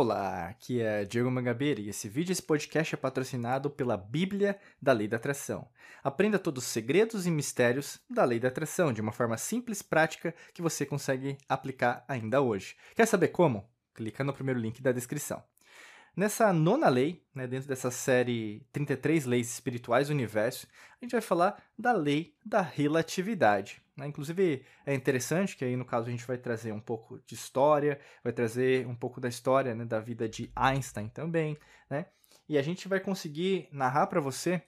Olá, aqui é Diego Mangabeira e esse vídeo, esse podcast é patrocinado pela Bíblia da Lei da Atração. Aprenda todos os segredos e mistérios da Lei da Atração de uma forma simples, prática, que você consegue aplicar ainda hoje. Quer saber como? Clica no primeiro link da descrição. Nessa nona lei, né, dentro dessa série 33 Leis Espirituais do Universo, a gente vai falar da lei da relatividade. Né? Inclusive, é interessante que aí, no caso, a gente vai trazer um pouco de história, vai trazer um pouco da história né, da vida de Einstein também, né? E a gente vai conseguir narrar para você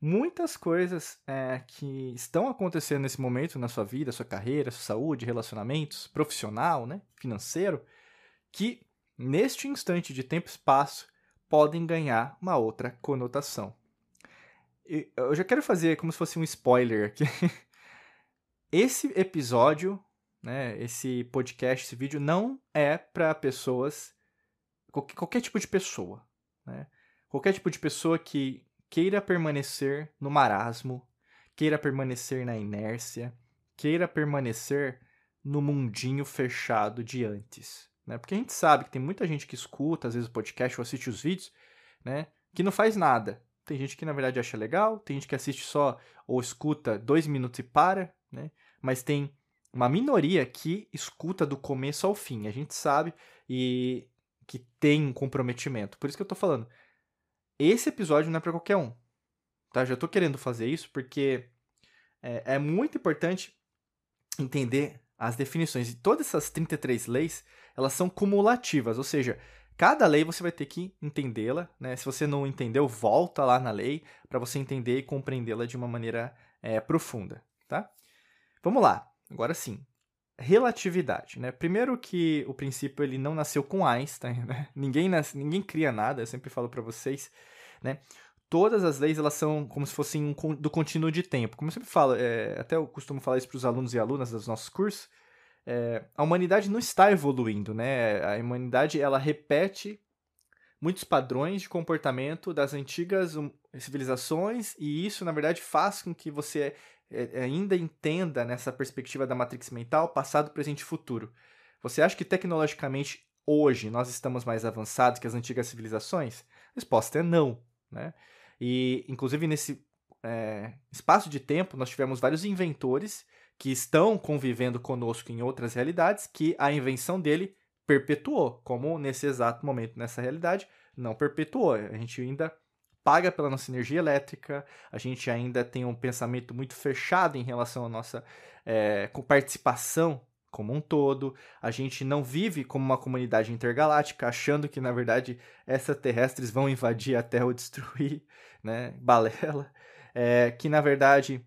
muitas coisas é, que estão acontecendo nesse momento na sua vida, sua carreira, sua saúde, relacionamentos, profissional, né, financeiro, que neste instante de tempo e espaço, podem ganhar uma outra conotação. Eu já quero fazer como se fosse um spoiler aqui. Esse episódio, né, esse podcast, esse vídeo, não é para pessoas, qualquer, qualquer, tipo de pessoa. Né? Qualquer tipo de pessoa que queira permanecer no marasmo, queira permanecer na inércia, queira permanecer no mundinho fechado de antes. Né? Porque a gente sabe que tem muita gente que escuta, às vezes, o podcast ou assiste os vídeos, né? Que não faz nada. Tem gente que, na verdade, acha legal, tem gente que assiste só ou escuta dois minutos e para, né? Mas tem uma minoria que escuta do começo ao fim. A gente sabe e que tem um comprometimento. Por isso que eu tô falando. Esse episódio não é para qualquer um. Tá? Já tô querendo fazer isso porque é, é muito importante entender as definições. E todas essas 33 leis, elas são cumulativas, ou seja, cada lei você vai ter que entendê-la, né? Se você não entendeu, volta lá na lei para você entender e compreendê-la de uma maneira é, profunda, tá? Vamos lá, agora sim. Relatividade, né? Primeiro que o princípio ele não nasceu com Einstein, né? Ninguém, nasce, ninguém cria nada, eu sempre falo para vocês, né? Todas as leis elas são como se fossem um, do contínuo de tempo. Como eu sempre falo, é, até eu costumo falar isso para os alunos e alunas dos nossos cursos, é, a humanidade não está evoluindo, né? A humanidade ela repete muitos padrões de comportamento das antigas civilizações e isso na verdade faz com que você ainda entenda nessa perspectiva da matrix mental passado, presente e futuro. Você acha que tecnologicamente hoje nós estamos mais avançados que as antigas civilizações? A resposta é não, né? E inclusive nesse é, espaço de tempo nós tivemos vários inventores que estão convivendo conosco em outras realidades que a invenção dele perpetuou, como nesse exato momento, nessa realidade, não perpetuou. A gente ainda paga pela nossa energia elétrica, a gente ainda tem um pensamento muito fechado em relação à nossa é, participação como um todo, a gente não vive como uma comunidade intergaláctica, achando que, na verdade, extraterrestres vão invadir a Terra ou destruir, né? Balela. É, que, na verdade,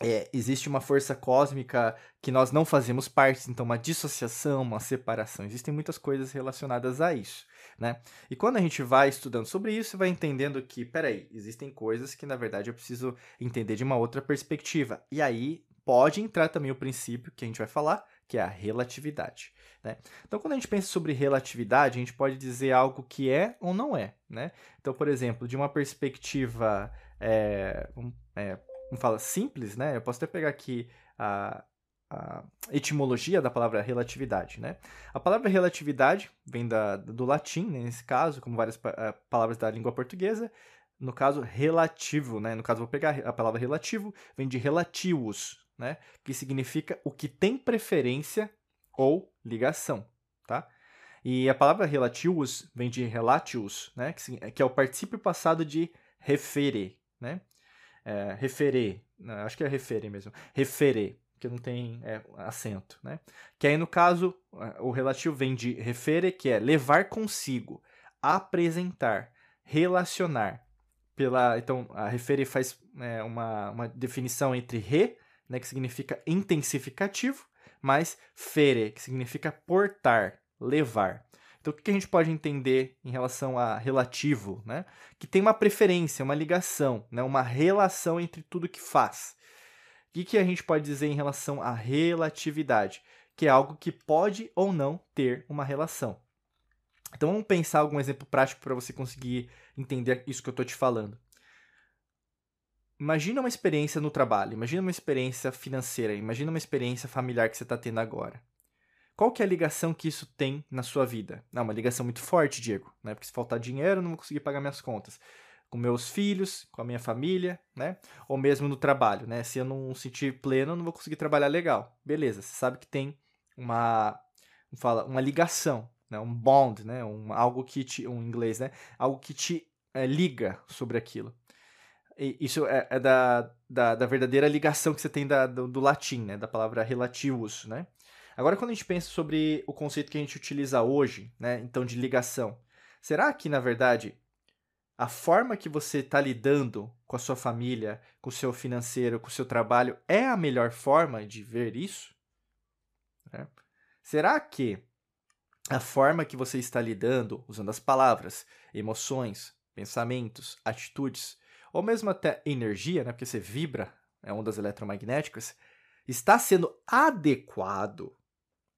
é, existe uma força cósmica que nós não fazemos parte, então uma dissociação, uma separação. Existem muitas coisas relacionadas a isso, né? E quando a gente vai estudando sobre isso, vai entendendo que, peraí, existem coisas que na verdade eu preciso entender de uma outra perspectiva. E aí pode entrar também o princípio que a gente vai falar, que é a relatividade. Né? Então, quando a gente pensa sobre relatividade, a gente pode dizer algo que é ou não é. Né? Então, por exemplo, de uma perspectiva é, é, vamos falar simples, né? Eu posso até pegar aqui a, a etimologia da palavra relatividade, né? A palavra relatividade vem da, do latim, né, nesse caso, como várias uh, palavras da língua portuguesa. No caso, relativo, né? No caso, vou pegar a palavra relativo, vem de relativos, né? Que significa o que tem preferência ou ligação, tá? E a palavra relativos vem de relatius, né? Que, que é o particípio passado de refere, né? é, referer, né, acho que é referer mesmo, referer, que não tem é, acento, né? Que aí no caso é, o relativo vem de referer, que é levar consigo, apresentar, relacionar. Pela, então a referir faz é, uma, uma definição entre re, né, que significa intensificativo, mais fere, que significa portar, levar. Então, o que a gente pode entender em relação a relativo? Né? Que tem uma preferência, uma ligação, né? uma relação entre tudo que faz. O que a gente pode dizer em relação à relatividade? Que é algo que pode ou não ter uma relação. Então, vamos pensar algum exemplo prático para você conseguir entender isso que eu estou te falando. Imagina uma experiência no trabalho, imagina uma experiência financeira, imagina uma experiência familiar que você está tendo agora. qual que é a ligação que isso tem na sua vida? Não, uma ligação muito forte, Diego, né? Porque se faltar dinheiro, eu não vou conseguir pagar minhas contas. Com meus filhos, com a minha família, né? Ou mesmo no trabalho, né? Se eu não sentir pleno, eu não vou conseguir trabalhar legal. Beleza, você sabe que tem uma, fala, uma ligação, né? Um bond, né? Um, algo que te, um inglês, né? Algo que te é, liga sobre aquilo. E isso é, é da, da, da, verdadeira ligação que você tem da, do, do latim, né? Da palavra relativos, né? Agora, quando a gente pensa sobre o conceito que a gente utiliza hoje, né, então de ligação, será que, na verdade, a forma que você está lidando com a sua família, com o seu financeiro, com o seu trabalho, é a melhor forma de ver isso? É. Será que a forma que você está lidando, usando as palavras, emoções, pensamentos, atitudes, ou mesmo até energia, né, porque você vibra, é ondas eletromagnéticas, está sendo adequado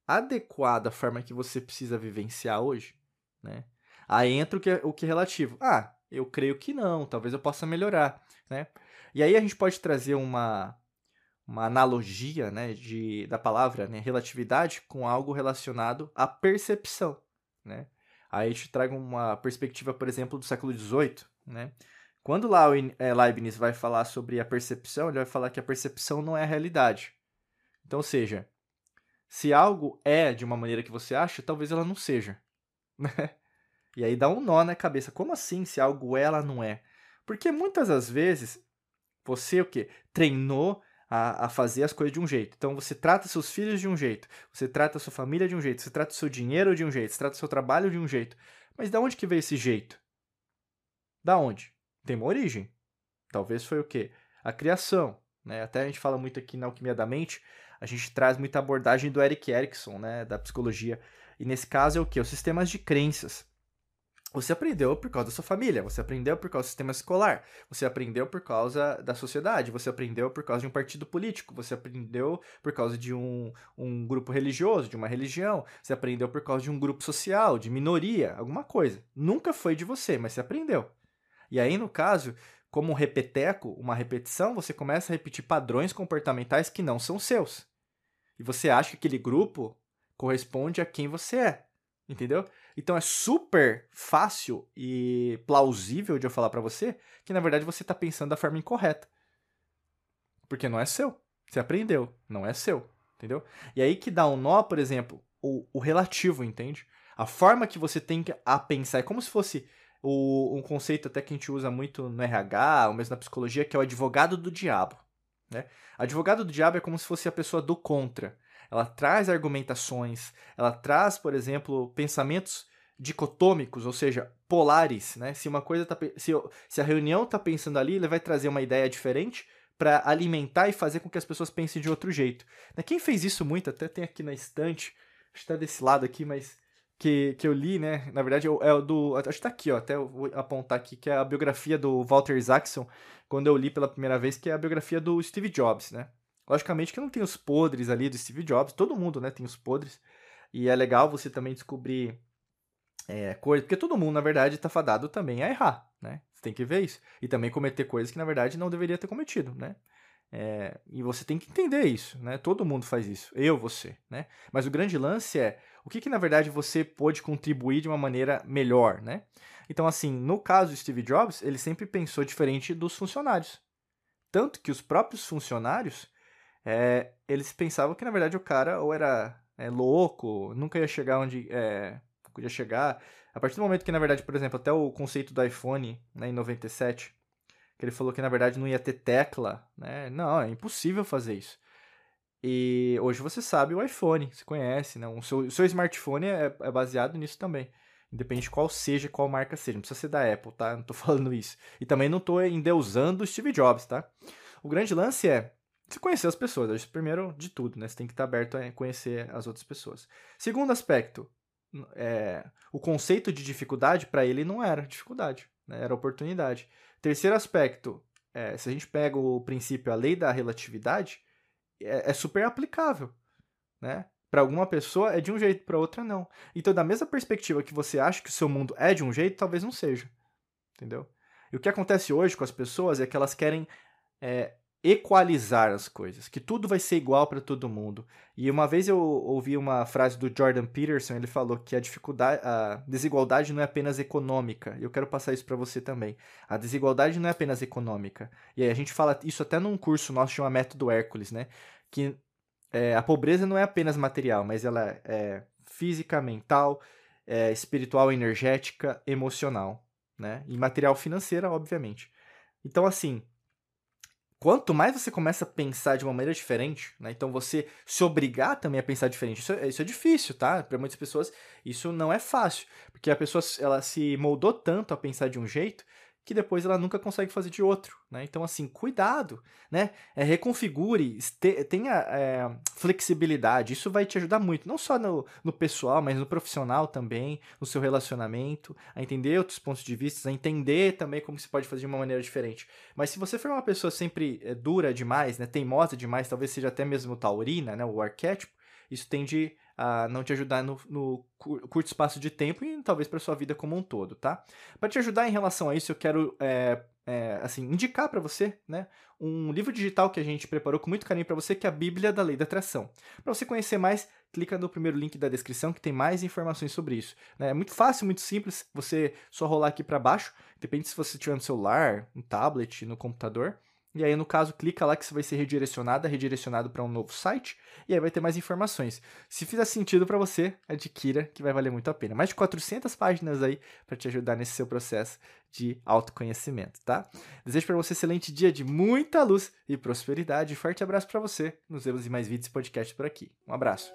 adequada à forma que você precisa vivenciar hoje, né? Aí entra o que, é, o que é relativo. Ah, eu creio que não, talvez eu possa melhorar, né? E aí a gente pode trazer uma, uma analogia, né, de, da palavra né, relatividade com algo relacionado à percepção, né? Aí a gente traga uma perspectiva, por exemplo, do século XVIII, né? Quando é, Leibniz vai falar sobre a percepção, ele vai falar que a percepção não é a realidade. Então, ou seja, se algo é de uma maneira que você acha, talvez ela não seja. Né? E aí dá um nó na cabeça. Como assim se algo ela não é? Porque muitas das vezes você o quê? Treinou a, a fazer as coisas de um jeito. Então você trata seus filhos de um jeito, você trata sua família de um jeito, você trata seu dinheiro de um jeito, você trata seu trabalho de um jeito. Mas da onde que veio esse jeito? Da onde? Tem uma origem. Talvez foi o quê? A criação. Né? Até a gente fala muito aqui na Alquimia da Mente a gente traz muita abordagem do Eric Erickson, né, da psicologia. E nesse caso é o que? Os sistemas de crenças. Você aprendeu por causa da sua família, você aprendeu por causa do sistema escolar, você aprendeu por causa da sociedade, você aprendeu por causa de um partido político, você aprendeu por causa de um, um grupo religioso, de uma religião, você aprendeu por causa de um grupo social, de minoria, alguma coisa. Nunca foi de você, mas você aprendeu. E aí, no caso, como um repeteco, uma repetição, você começa a repetir padrões comportamentais que não são seus e você acha que aquele grupo corresponde a quem você é, entendeu? Então é super fácil e plausível de eu falar para você que na verdade você está pensando da forma incorreta. Porque não é seu. Você aprendeu, não é seu, entendeu? E aí que dá um nó, por exemplo, o, o relativo, entende? A forma que você tem a pensar é como se fosse o, um conceito até que a gente usa muito no RH, ou mesmo na psicologia, que é o advogado do diabo. Né? Advogado do diabo é como se fosse a pessoa do contra. Ela traz argumentações, ela traz, por exemplo, pensamentos dicotômicos, ou seja, polares. Né? Se uma coisa tá, se, se a reunião está pensando ali, ele vai trazer uma ideia diferente para alimentar e fazer com que as pessoas pensem de outro jeito. Né? Quem fez isso muito, até tem aqui na estante, acho que está desse lado aqui, mas que, que eu li, né? Na verdade, é o do. Acho que tá aqui, ó. Até vou apontar aqui, que é a biografia do Walter Isaacson, quando eu li pela primeira vez, que é a biografia do Steve Jobs, né? Logicamente que não tem os podres ali do Steve Jobs, todo mundo, né, tem os podres. E é legal você também descobrir é, coisas, porque todo mundo, na verdade, tá fadado também a errar, né? Você tem que ver isso. E também cometer coisas que, na verdade, não deveria ter cometido, né? É, e você tem que entender isso, né? Todo mundo faz isso, eu, você, né? Mas o grande lance é o que, que na verdade você pode contribuir de uma maneira melhor, né? Então, assim, no caso do Steve Jobs, ele sempre pensou diferente dos funcionários, tanto que os próprios funcionários é, eles pensavam que na verdade o cara ou era é, louco, nunca ia chegar onde é, podia chegar. A partir do momento que, na verdade, por exemplo, até o conceito do iPhone né, em 97 que ele falou que na verdade não ia ter tecla, né? Não, é impossível fazer isso. E hoje você sabe o iPhone, você conhece, né? O seu, o seu smartphone é, é, baseado nisso também. Independente de qual seja, qual marca seja. Não precisa ser da Apple, tá? Não tô falando isso. E também não tô endeusando o Steve Jobs, tá? O grande lance é você conhecer as pessoas. Primeiro de tudo, né? Você tem que estar aberto a conhecer as outras pessoas. Segundo aspecto, é, o conceito de dificuldade para ele não era dificuldade, né? era oportunidade. Terceiro aspecto, é, se a gente pega o princípio, a lei da relatividade, é, é super aplicável, né? Para alguma pessoa é de um jeito, para outra não. Então, da mesma perspectiva que você acha que o seu mundo é de um jeito, talvez não seja, entendeu? E o que acontece hoje com as pessoas é que elas querem é, equalizar as coisas, que tudo vai ser igual para todo mundo. E uma vez eu ouvi uma frase do Jordan Peterson, ele falou que a dificuldade, a desigualdade não é apenas econômica. E eu quero passar isso para você também. A desigualdade não é apenas econômica. E aí a gente fala isso até num curso nosso chama Método Hércules, né? Que é, a pobreza não é apenas material, mas ela é física, mental, é, espiritual, energética, emocional, né? E material financeira, obviamente. Então, assim, quanto mais você começa a pensar de uma maneira diferente, né? Então você se obrigar também a pensar diferente. Isso, é, isso é difícil, tá? Para muitas pessoas isso não é fácil, porque a pessoa ela se moldou tanto a pensar de um jeito que depois ela nunca consegue fazer de outro, né? Então, assim, cuidado, né? É, reconfigure, tenha é, flexibilidade, isso vai te ajudar muito, não só no, no pessoal, mas no profissional também, no seu relacionamento, a entender outros pontos de vista, a entender também como se pode fazer de uma maneira diferente. Mas se você for uma pessoa sempre é, dura demais, né, teimosa demais, talvez seja até mesmo taurina, né, o arquétipo, isso tende a não te ajudar no, no curto espaço de tempo e talvez para sua vida como um todo, tá? Para te ajudar em relação a isso, eu quero é, é, assim indicar para você, né, um livro digital que a gente preparou com muito carinho para você, que é a Bíblia da Lei da Atração. Para você conhecer mais, clica no primeiro link da descrição que tem mais informações sobre isso. Né? É muito fácil, muito simples. Você só rolar aqui para baixo, depende se você tiver no celular, no tablet, no computador. E aí, no caso, clica lá que você vai ser redirecionado, redirecionado para um novo site, e aí vai ter mais informações. Se fizer sentido para você, adquira, que vai valer muito a pena. Mais de 400 páginas aí para te ajudar nesse seu processo de autoconhecimento, tá? Desejo para você um excelente dia de muita luz e prosperidade. Forte abraço para você. Nos vemos em mais vídeos e podcasts por aqui. Um abraço.